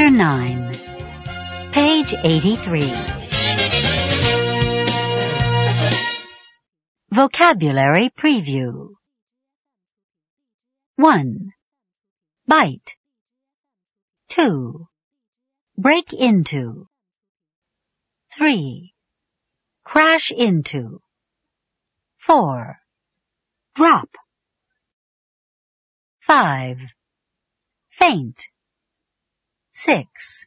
Chapter 9 Page 83 Vocabulary Preview 1. Bite 2. Break into 3. Crash into 4. Drop 5. Faint 6.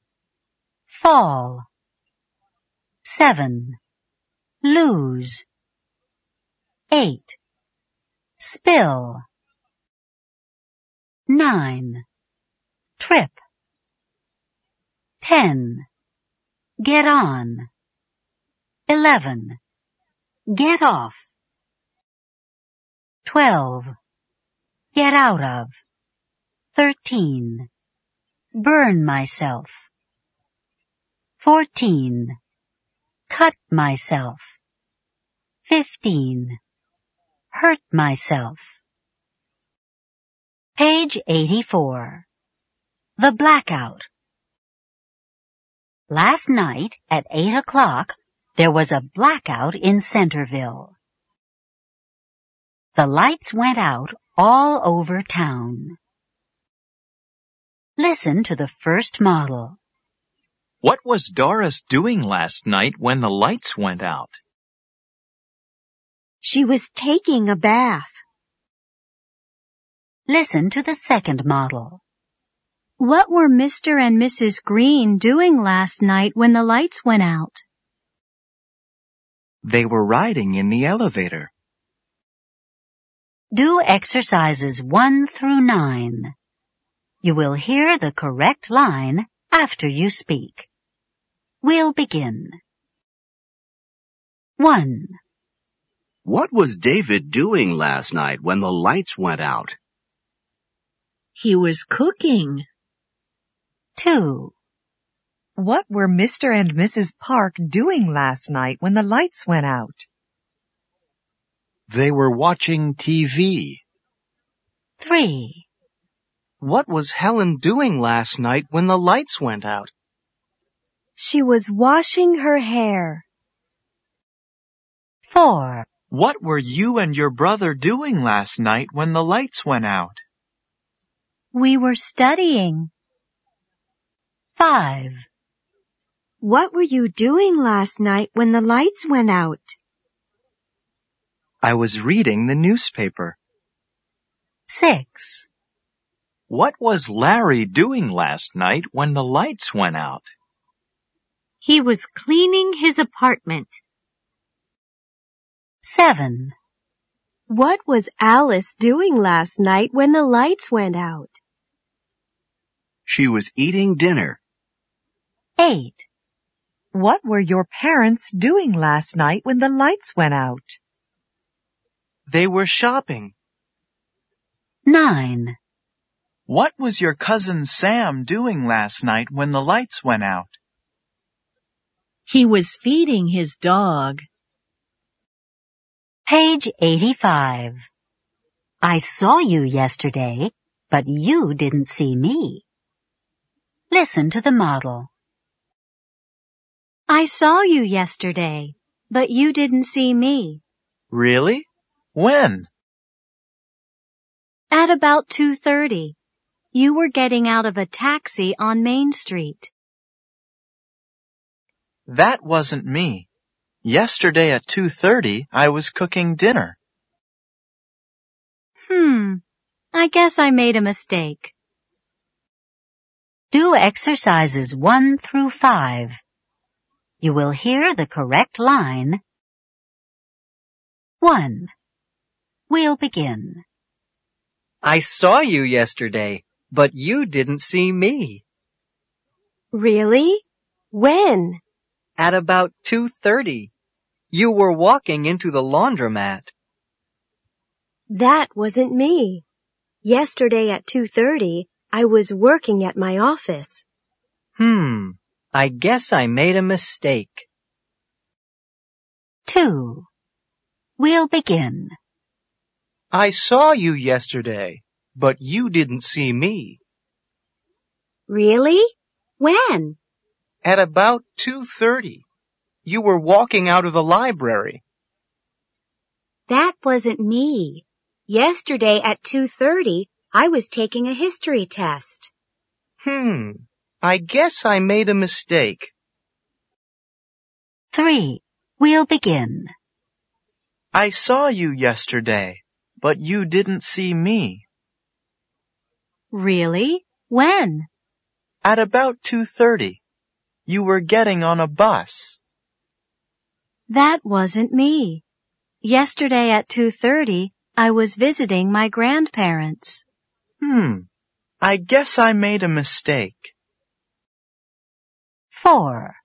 Fall 7. Lose 8. Spill 9. Trip 10. Get on 11. Get off 12. Get out of 13. Burn myself 14. Cut myself 15. Hurt myself Page 84. The Blackout Last night at 8 o'clock, there was a blackout in Centerville. The lights went out all over town. Listen to the first model. What was Doris doing last night when the lights went out? She was taking a bath. Listen to the second model. What were Mr. and Mrs. Green doing last night when the lights went out? They were riding in the elevator. Do exercises 1 through 9. You will hear the correct line after you speak. We'll begin. 1. What was David doing last night when the lights went out? He was cooking. 2. What were Mr. and Mrs. Park doing last night when the lights went out? They were watching TV. 3. What was Helen doing last night when the lights went out? She was washing her hair. 4. What were you and your brother doing last night when the lights went out? We were studying. 5. What were you doing last night when the lights went out? I was reading the newspaper. 6. What was Larry doing last night when the lights went out? He was cleaning his apartment. 7. What was Alice doing last night when the lights went out? She was eating dinner. 8. What were your parents doing last night when the lights went out? They were shopping. 9. What was your cousin Sam doing last night when the lights went out? He was feeding his dog. Page 85. I saw you yesterday, but you didn't see me. Listen to the model. I saw you yesterday, but you didn't see me. Really? When? At about 2.30, you were getting out of a taxi on Main Street. That wasn't me. Yesterday at 2.30, I was cooking dinner. Hmm, I guess I made a mistake. Do exercises 1 through 5. You will hear the correct line. 1. We'll begin. I saw you yesterday, but you didn't see me. Really? When? At about 2.30. You were walking into the laundromat. That wasn't me. Yesterday at 2.30, I was working at my office. Hmm, I guess I made a mistake. 2. We'll begin. I saw you yesterday, but you didn't see me. Really? When? At about 2.30. You were walking out of the library. That wasn't me. Yesterday at 2.30, I was taking a history test. Hmm. I guess I made a mistake. 3. We'll begin. I saw you yesterday, but you didn't see me. Really? When? At about 2.30. You were getting on a bus. That wasn't me. Yesterday at 2.30, I was visiting my grandparents. Hmm. I guess I made a mistake. 4.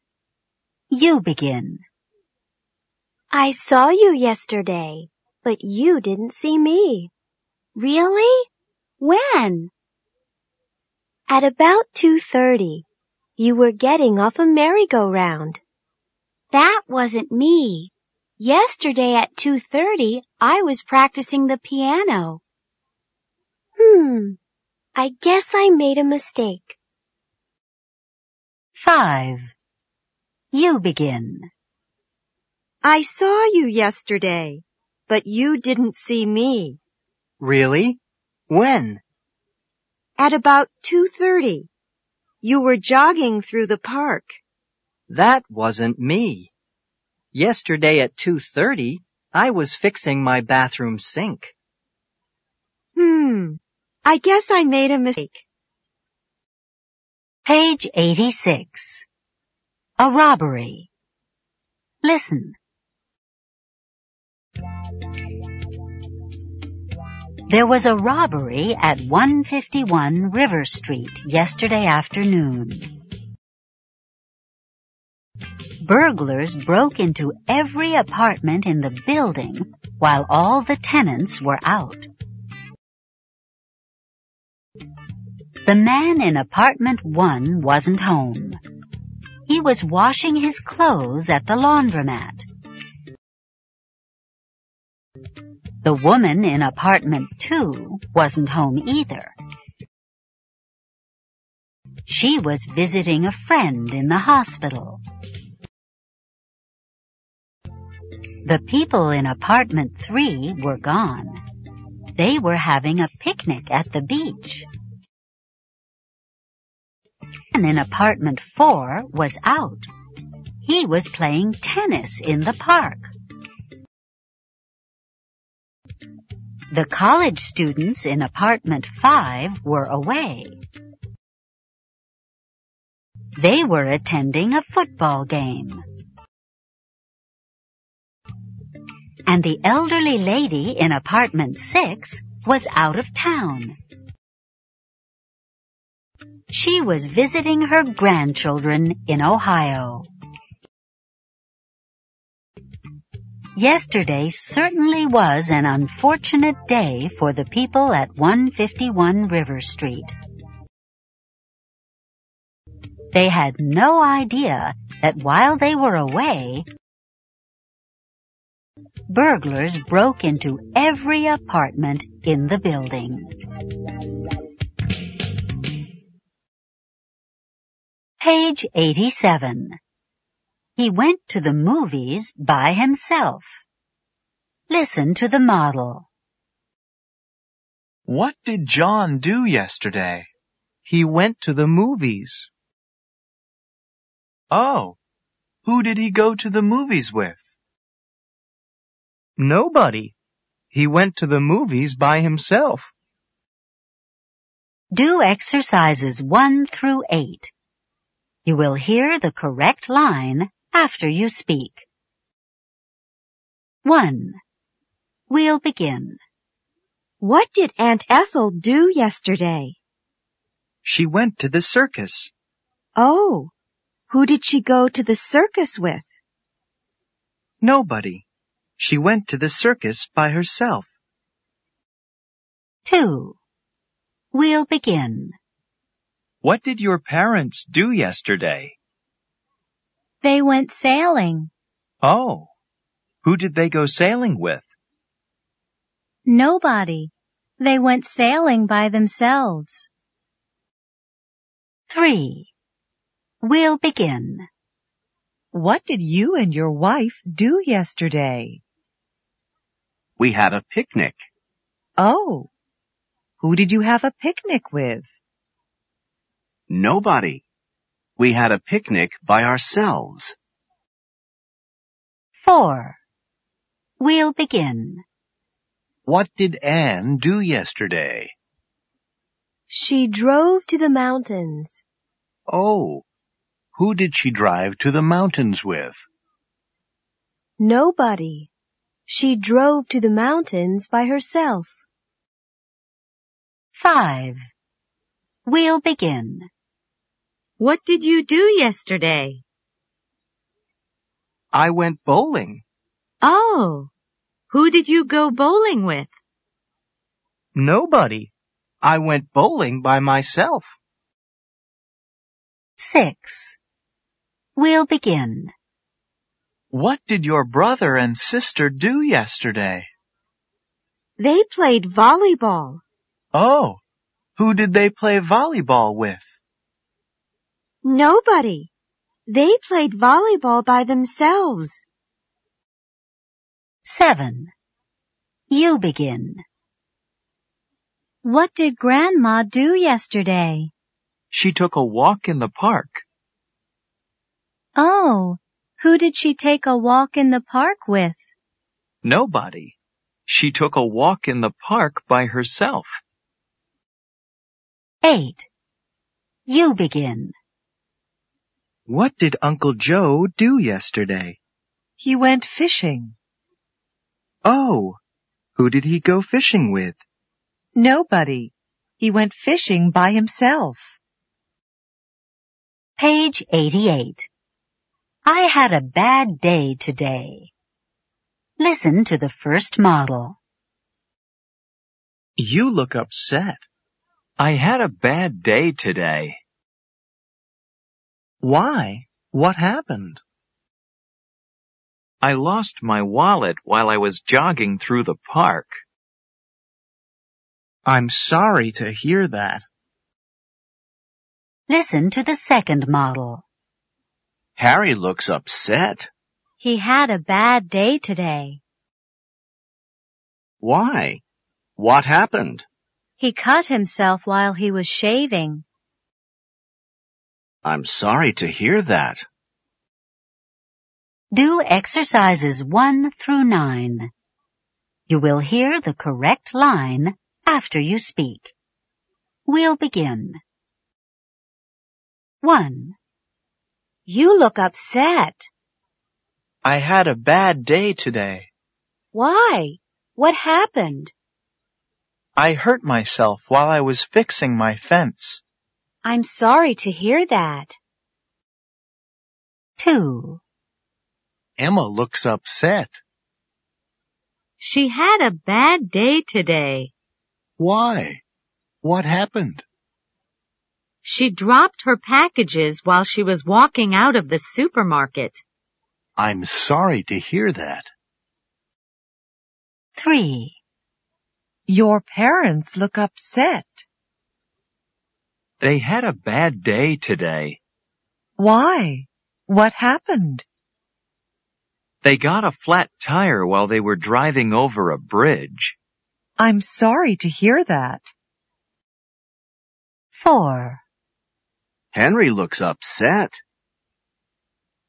You begin. I saw you yesterday, but you didn't see me. Really? When? At about 2.30. You were getting off a merry-go-round. That wasn't me. Yesterday at 2.30, I was practicing the piano. Hmm. I guess I made a mistake. 5. You begin. I saw you yesterday, but you didn't see me. Really? When? At about 2.30. You were jogging through the park. That wasn't me. Yesterday at 2.30, I was fixing my bathroom sink. Hmm. I guess I made a mistake. Page 86. A robbery. Listen. There was a robbery at 151 River Street yesterday afternoon. Burglars broke into every apartment in the building while all the tenants were out. The man in apartment one wasn't home. He was washing his clothes at the laundromat. The woman in apartment two wasn't home either. She was visiting a friend in the hospital. The people in apartment three were gone. They were having a picnic at the beach. And in apartment four was out. He was playing tennis in the park. The college students in apartment five were away. They were attending a football game. And the elderly lady in apartment six was out of town. She was visiting her grandchildren in Ohio. Yesterday certainly was an unfortunate day for the people at 151 River Street. They had no idea that while they were away, burglars broke into every apartment in the building. Page 87. He went to the movies by himself. Listen to the model. What did John do yesterday? He went to the movies. Oh, who did he go to the movies with? Nobody. He went to the movies by himself. Do exercises 1 through 8. You will hear the correct line after you speak. 1. We'll begin. What did Aunt Ethel do yesterday? She went to the circus. Oh, who did she go to the circus with? Nobody. She went to the circus by herself. 2. We'll begin. What did your parents do yesterday? They went sailing. Oh, who did they go sailing with? Nobody. They went sailing by themselves. 3. We'll begin. What did you and your wife do yesterday? We had a picnic. Oh, who did you have a picnic with? Nobody. We had a picnic by ourselves. 4. We'll begin. What did Anne do yesterday? She drove to the mountains. Oh, who did she drive to the mountains with? Nobody. She drove to the mountains by herself. 5. We'll begin. What did you do yesterday? I went bowling. Oh, who did you go bowling with? Nobody. I went bowling by myself. 6. We'll begin. What did your brother and sister do yesterday? They played volleyball. Oh, who did they play volleyball with? Nobody. They played volleyball by themselves. 7. You begin. What did Grandma do yesterday? She took a walk in the park. Oh, who did she take a walk in the park with? Nobody. She took a walk in the park by herself. 8. You begin. What did Uncle Joe do yesterday? He went fishing. Oh, who did he go fishing with? Nobody. He went fishing by himself. Page 88. I had a bad day today. Listen to the first model. You look upset. I had a bad day today. Why? What happened? I lost my wallet while I was jogging through the park. I'm sorry to hear that. Listen to the second model. Harry looks upset. He had a bad day today. Why? What happened? He cut himself while he was shaving. I'm sorry to hear that. Do exercises 1 through 9. You will hear the correct line after you speak. We'll begin. 1. You look upset. I had a bad day today. Why? What happened? I hurt myself while I was fixing my fence. I'm sorry to hear that. 2. Emma looks upset. She had a bad day today. Why? What happened? She dropped her packages while she was walking out of the supermarket. I'm sorry to hear that. 3. Your parents look upset. They had a bad day today. Why? What happened? They got a flat tire while they were driving over a bridge. I'm sorry to hear that. 4. Henry looks upset.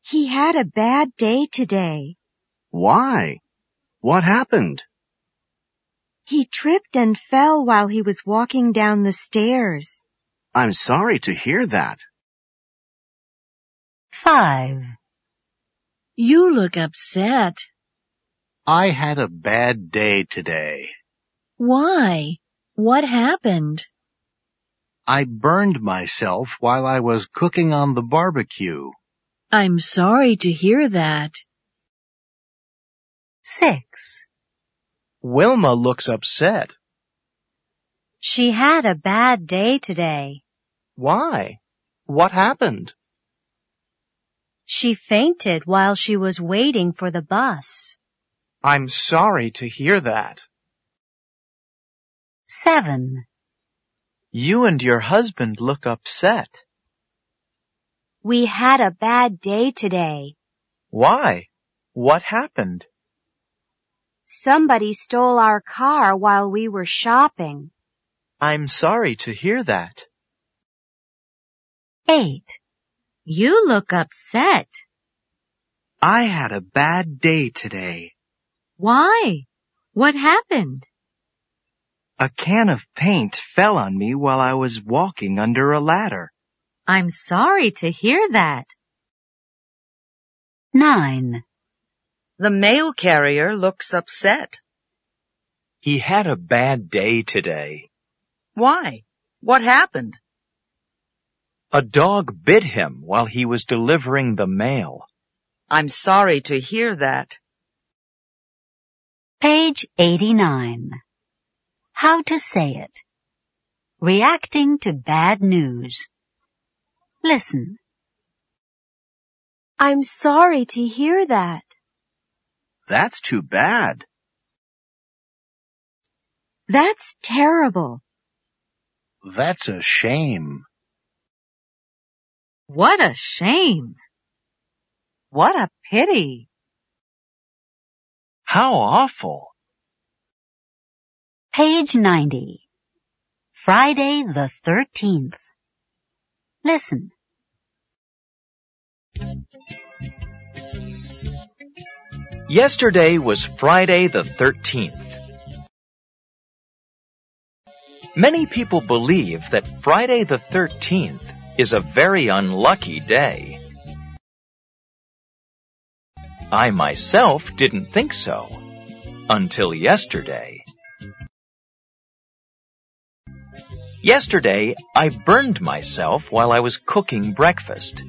He had a bad day today. Why? What happened? He tripped and fell while he was walking down the stairs. I'm sorry to hear that. 5. You look upset. I had a bad day today. Why? What happened? I burned myself while I was cooking on the barbecue. I'm sorry to hear that. 6. Wilma looks upset. She had a bad day today. Why? What happened? She fainted while she was waiting for the bus. I'm sorry to hear that. 7. You and your husband look upset. We had a bad day today. Why? What happened? Somebody stole our car while we were shopping. I'm sorry to hear that. 8. You look upset. I had a bad day today. Why? What happened? A can of paint fell on me while I was walking under a ladder. I'm sorry to hear that. 9. The mail carrier looks upset. He had a bad day today. Why? What happened? A dog bit him while he was delivering the mail. I'm sorry to hear that. Page 89. How to say it. Reacting to bad news. Listen. I'm sorry to hear that. That's too bad. That's terrible. That's a shame. What a shame. What a pity. How awful. Page 90. Friday the 13th. Listen. Yesterday was Friday the 13th. Many people believe that Friday the 13th is a very unlucky day. I myself didn't think so until yesterday. Yesterday, I burned myself while I was cooking breakfast.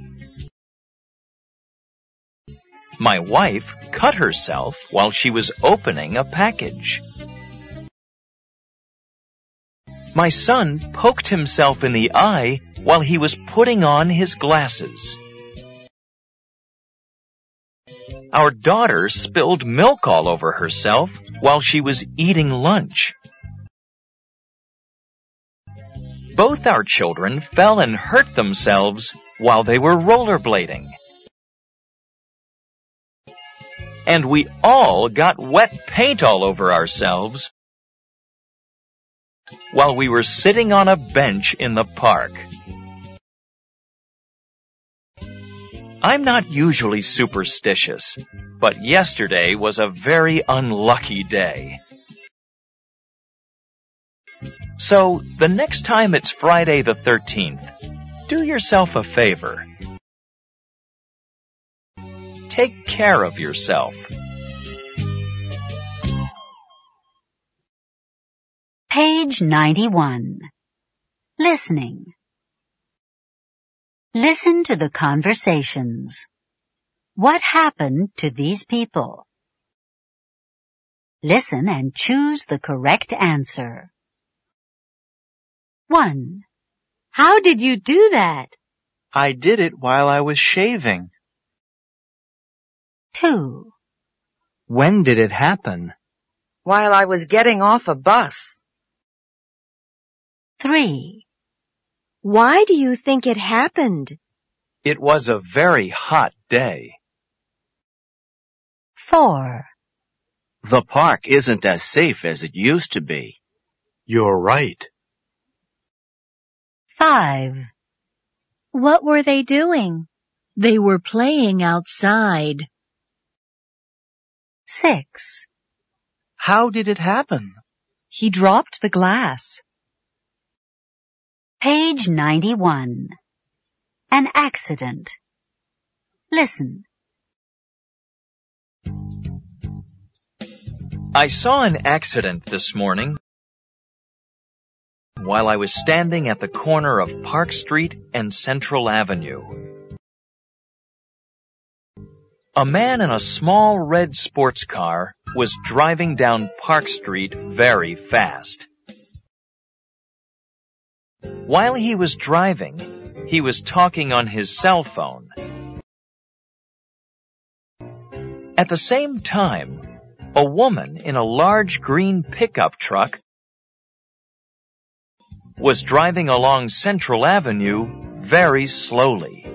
My wife cut herself while she was opening a package. My son poked himself in the eye while he was putting on his glasses. Our daughter spilled milk all over herself while she was eating lunch. Both our children fell and hurt themselves while they were rollerblading. And we all got wet paint all over ourselves while we were sitting on a bench in the park. I'm not usually superstitious, but yesterday was a very unlucky day. So, the next time it's Friday the 13th, do yourself a favor. Take care of yourself. Page 91. Listening. Listen to the conversations. What happened to these people? Listen and choose the correct answer. 1. How did you do that? I did it while I was shaving. 2. When did it happen? While I was getting off a bus. 3. Why do you think it happened? It was a very hot day. 4. The park isn't as safe as it used to be. You're right. 5. What were they doing? They were playing outside. 6. How did it happen? He dropped the glass. Page 91. An accident. Listen. I saw an accident this morning while I was standing at the corner of Park Street and Central Avenue. A man in a small red sports car was driving down Park Street very fast. While he was driving, he was talking on his cell phone. At the same time, a woman in a large green pickup truck was driving along Central Avenue very slowly.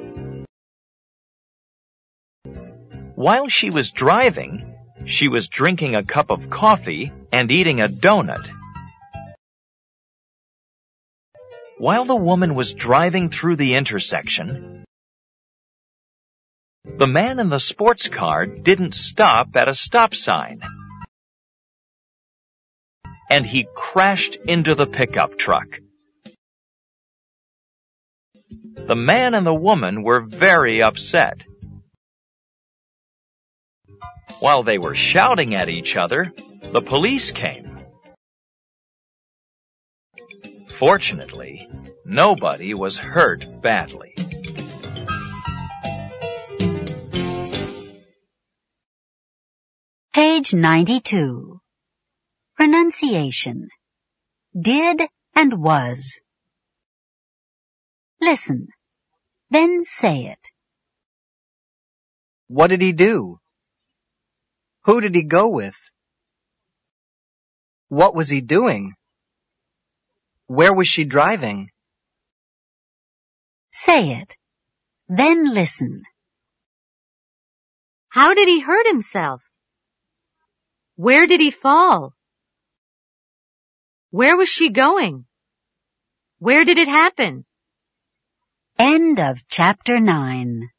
While she was driving, she was drinking a cup of coffee and eating a donut. While the woman was driving through the intersection, the man in the sports car didn't stop at a stop sign. And he crashed into the pickup truck. The man and the woman were very upset. While they were shouting at each other, the police came. Fortunately, nobody was hurt badly. Page 92. Pronunciation. Did and was. Listen. Then say it. What did he do? Who did he go with? What was he doing? Where was she driving? Say it. Then listen. How did he hurt himself? Where did he fall? Where was she going? Where did it happen? End of chapter 9